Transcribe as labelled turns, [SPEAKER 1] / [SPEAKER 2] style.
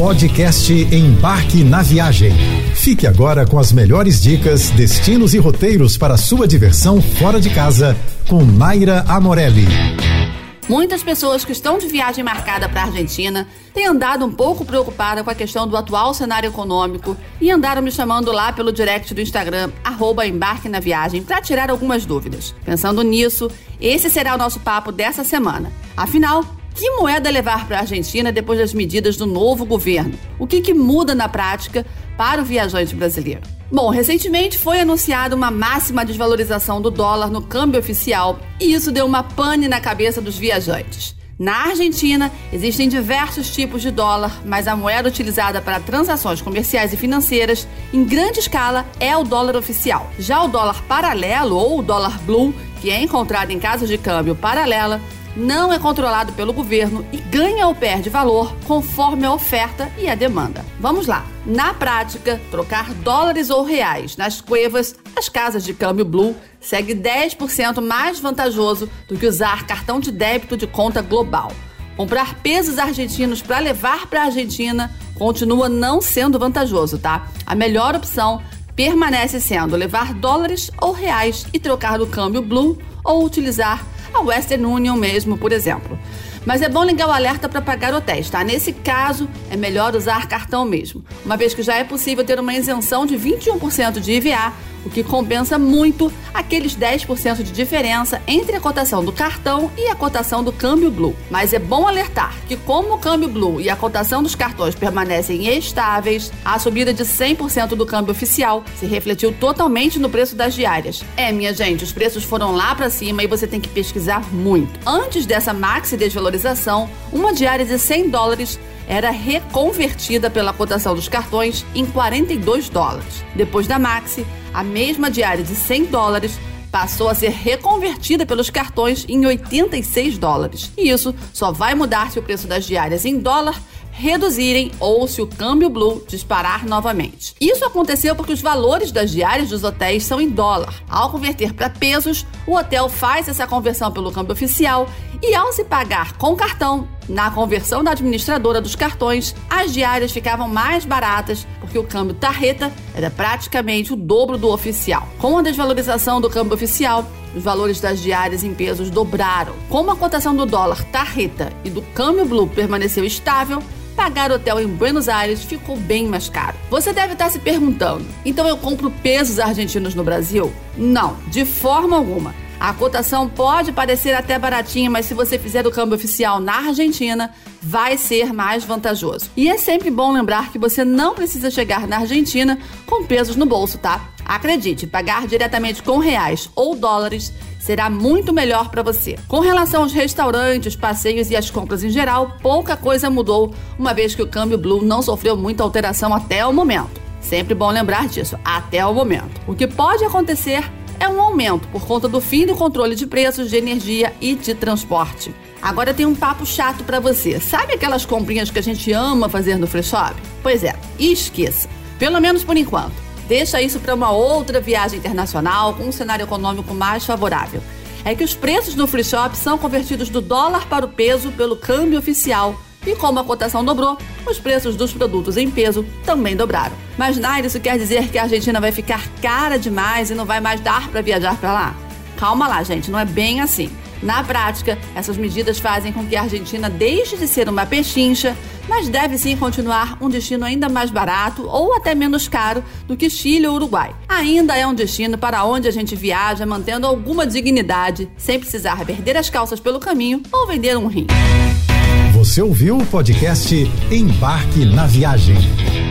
[SPEAKER 1] Podcast Embarque na Viagem. Fique agora com as melhores dicas, destinos e roteiros para sua diversão fora de casa com Naira Amorelli.
[SPEAKER 2] Muitas pessoas que estão de viagem marcada para a Argentina têm andado um pouco preocupada com a questão do atual cenário econômico e andaram me chamando lá pelo direct do Instagram, arroba embarque na viagem, para tirar algumas dúvidas. Pensando nisso, esse será o nosso papo dessa semana. Afinal, que moeda levar para a Argentina depois das medidas do novo governo? O que, que muda na prática para o viajante brasileiro? Bom, recentemente foi anunciada uma máxima desvalorização do dólar no câmbio oficial e isso deu uma pane na cabeça dos viajantes. Na Argentina, existem diversos tipos de dólar, mas a moeda utilizada para transações comerciais e financeiras, em grande escala, é o dólar oficial. Já o dólar paralelo ou o dólar blue, que é encontrado em casas de câmbio paralela, não é controlado pelo governo e ganha ou perde valor conforme a oferta e a demanda. Vamos lá. Na prática, trocar dólares ou reais nas cuevas, as casas de câmbio Blue segue 10% mais vantajoso do que usar cartão de débito de conta global. Comprar pesos argentinos para levar para a Argentina continua não sendo vantajoso, tá? A melhor opção permanece sendo levar dólares ou reais e trocar no câmbio Blue ou utilizar a Western Union mesmo, por exemplo. Mas é bom ligar o alerta para pagar hotéis, tá? Nesse caso, é melhor usar cartão mesmo, uma vez que já é possível ter uma isenção de 21% de IVA o que compensa muito aqueles 10% de diferença entre a cotação do cartão e a cotação do câmbio Blue. Mas é bom alertar que, como o câmbio Blue e a cotação dos cartões permanecem estáveis, a subida de 100% do câmbio oficial se refletiu totalmente no preço das diárias. É, minha gente, os preços foram lá para cima e você tem que pesquisar muito. Antes dessa maxi desvalorização, uma diária de 100 dólares era reconvertida pela cotação dos cartões em 42 dólares. Depois da Maxi, a mesma diária de 100 dólares passou a ser reconvertida pelos cartões em 86 dólares. E isso só vai mudar se o preço das diárias em dólar reduzirem ou se o câmbio blue disparar novamente. Isso aconteceu porque os valores das diárias dos hotéis são em dólar. Ao converter para pesos, o hotel faz essa conversão pelo câmbio oficial e ao se pagar com cartão, na conversão da administradora dos cartões, as diárias ficavam mais baratas porque o câmbio tarreta era praticamente o dobro do oficial. Com a desvalorização do câmbio oficial, os valores das diárias em pesos dobraram. Como a cotação do dólar tarreta e do câmbio blue permaneceu estável, pagar hotel em Buenos Aires ficou bem mais caro. Você deve estar se perguntando: então eu compro pesos argentinos no Brasil? Não, de forma alguma. A cotação pode parecer até baratinha, mas se você fizer o câmbio oficial na Argentina, vai ser mais vantajoso. E é sempre bom lembrar que você não precisa chegar na Argentina com pesos no bolso, tá? Acredite, pagar diretamente com reais ou dólares será muito melhor para você. Com relação aos restaurantes, passeios e as compras em geral, pouca coisa mudou, uma vez que o câmbio Blue não sofreu muita alteração até o momento. Sempre bom lembrar disso, até o momento. O que pode acontecer é um aumento por conta do fim do controle de preços de energia e de transporte. Agora tem um papo chato para você. Sabe aquelas comprinhas que a gente ama fazer no free shop? Pois é, esqueça. Pelo menos por enquanto. Deixa isso para uma outra viagem internacional com um cenário econômico mais favorável. É que os preços no free shop são convertidos do dólar para o peso pelo câmbio oficial. E como a cotação dobrou, os preços dos produtos em peso também dobraram. Mas, Nair, isso quer dizer que a Argentina vai ficar cara demais e não vai mais dar para viajar para lá? Calma lá, gente, não é bem assim. Na prática, essas medidas fazem com que a Argentina deixe de ser uma pechincha, mas deve sim continuar um destino ainda mais barato ou até menos caro do que Chile ou Uruguai. Ainda é um destino para onde a gente viaja mantendo alguma dignidade, sem precisar perder as calças pelo caminho ou vender um rim.
[SPEAKER 1] Você ouviu o podcast Embarque na Viagem.